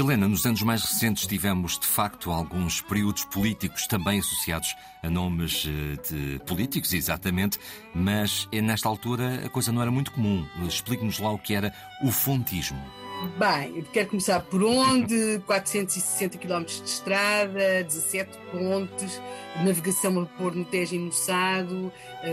Helena, nos anos mais recentes tivemos de facto alguns períodos políticos também associados a nomes eh, de políticos, exatamente, mas eh, nesta altura a coisa não era muito comum. Explique-nos lá o que era o fontismo. Bem, quero começar por onde? 460 km de estrada, 17 pontes, navegação a vapor no Tejo e no Sado,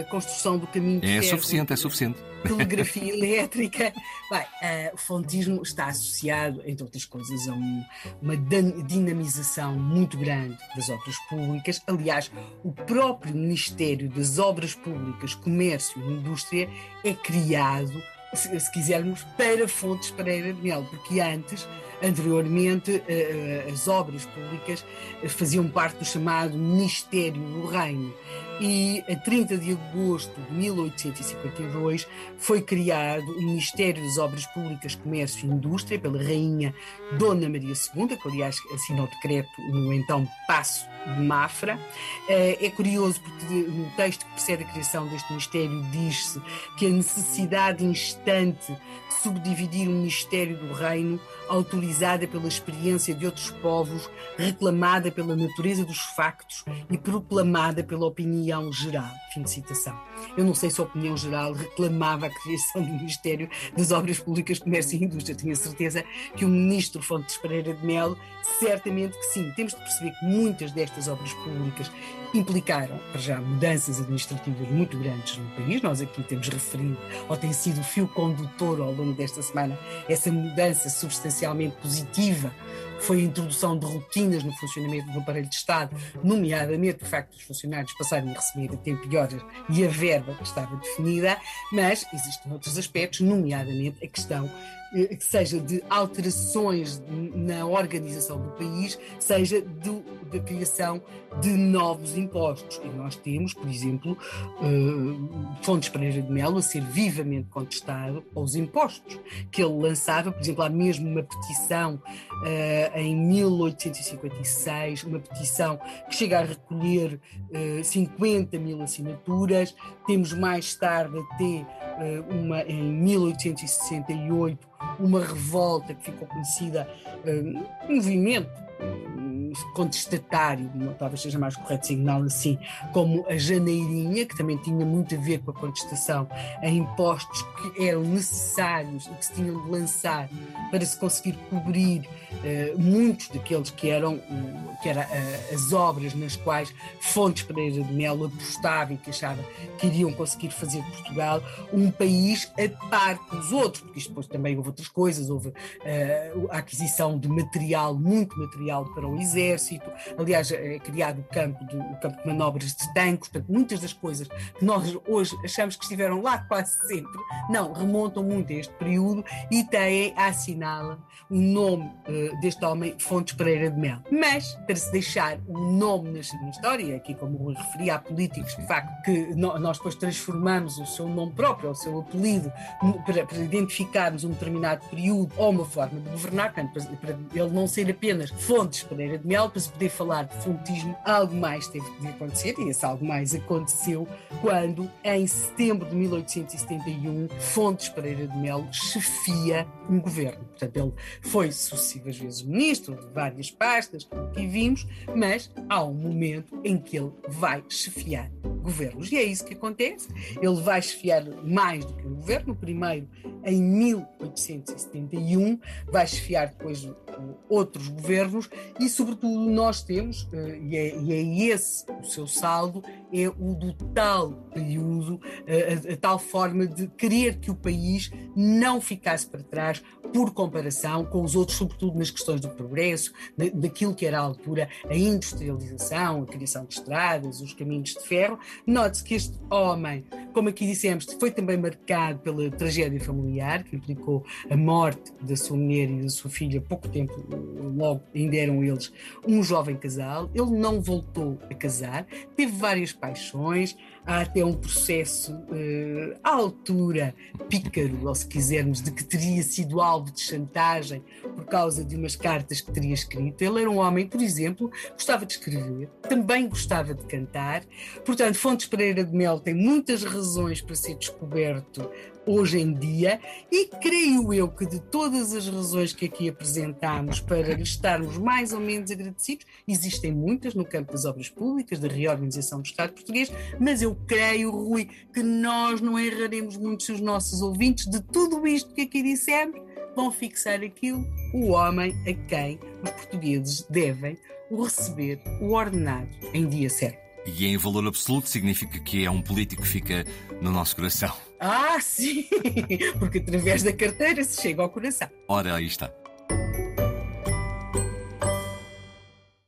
construção do caminho de É ferro, suficiente, é suficiente. Telegrafia elétrica. Bem, uh, o fontismo está associado, entre outras coisas, a um, uma dinamização muito grande das obras públicas. Aliás, o próprio Ministério das Obras Públicas, Comércio e Indústria é criado se, se quisermos, para Fontes Pereira de porque antes, anteriormente, eh, eh, as obras públicas faziam parte do chamado Ministério do Reino e a 30 de agosto de 1852 foi criado o Ministério das Obras Públicas, Comércio e Indústria pela Rainha Dona Maria II, que aliás assinou o decreto no então Passo de Mafra. Eh, é curioso porque no texto que precede a criação deste Ministério diz-se que a necessidade instante subdividir o Ministério do Reino, autorizada pela experiência de outros povos, reclamada pela natureza dos factos e proclamada pela opinião geral. Fim de citação. Eu não sei se a opinião geral reclamava a criação do Ministério das Obras Públicas, Comércio e Indústria. Tinha certeza que o ministro Fontes Pereira de Melo, certamente que sim. Temos de perceber que muitas destas obras públicas implicaram, para já, mudanças administrativas muito grandes no país. Nós aqui temos referido, ou tem sido o fio condutor ao longo desta semana, essa mudança substancialmente positiva foi a introdução de rotinas no funcionamento do aparelho de Estado, nomeadamente o facto dos funcionários passarem a receber a tempo e horas e a verba que estava definida, mas existem outros aspectos, nomeadamente a questão que seja de alterações na organização do país, seja do, da criação de novos impostos. E nós temos, por exemplo, uh, Fontes Pereira de Melo a ser vivamente contestado aos impostos que ele lançava, por exemplo, há mesmo uma petição uh, em 1856, uma petição que chega a recolher uh, 50 mil assinaturas. Temos mais tarde até uma em 1868 uma revolta que ficou conhecida, um movimento contestatário, talvez seja mais correto signalar assim, como a janeirinha, que também tinha muito a ver com a contestação a impostos que eram necessários e que se tinham de lançar para se conseguir cobrir uh, muitos daqueles que eram, uh, que era, uh, as obras nas quais Fontes Pereira de Melo apostava e que achava que iriam conseguir fazer de Portugal um país a par com os outros, porque isto depois também houve outras coisas, houve a aquisição de material, muito material para o exército, aliás, é criado o campo de, o campo de manobras de tanques, portanto, muitas das coisas que nós hoje achamos que estiveram lá quase sempre, não, remontam muito a este período e têm assinala o nome uh, deste homem, Fontes Pereira de Mel. Mas, para se deixar um nome na, história, aqui como referi a políticos, de facto, que no, nós depois transformamos o seu nome próprio, o seu apelido, para, para identificarmos um determinado período ou uma forma de governar, portanto, para, para ele não ser apenas Fontes Pereira de Mel, para se poder falar de fontismo, algo mais teve de acontecer, e esse algo mais aconteceu quando, em setembro de 1871, Fontes Pereira de Melo chefia um governo. Portanto, ele foi sucessivas vezes ministro de várias pastas, aqui vimos, mas há um momento em que ele vai chefiar governos. E é isso que acontece. Ele vai chefiar mais do que um governo. O primeiro, em 1871, vai chefiar depois outros governos e, sobretudo, nós temos, eh, e é, e é esse o seu saldo, é o do tal período, eh, a, a, tal forma de querer que o país não ficasse para trás por comparação com os outros, sobretudo nas questões do progresso, daquilo que era à altura a industrialização, a criação de estradas, os caminhos de ferro. Note-se que este homem, como aqui dissemos, foi também marcado pela tragédia familiar, que implicou a morte da sua mulher e da sua filha pouco tempo logo ainda eram eles um jovem casal. Ele não voltou a casar, teve várias paixões, há até um processo uh, à altura pícaro, ou se quisermos, de que teria sido alvo de chantagem por causa de umas cartas que teria escrito. Ele era um homem, por exemplo, gostava de escrever, também gostava de cantar. Portanto, Fontes Pereira de Mel tem muitas razões para ser descoberto hoje em dia, e creio eu que de todas as razões que aqui apresentámos para estarmos mais ou menos agradecidos, existem muitas no campo das obras públicas, da reorganização do Estado português, mas eu creio, Rui, que nós não erraremos muito se os nossos ouvintes de tudo isto que aqui dissemos vão fixar aquilo, o homem a quem os portugueses devem o receber o ordenado em dia certo. E em valor absoluto significa que é um político que fica no nosso coração. Ah, sim! Porque através da carteira se chega ao coração. Ora, aí está.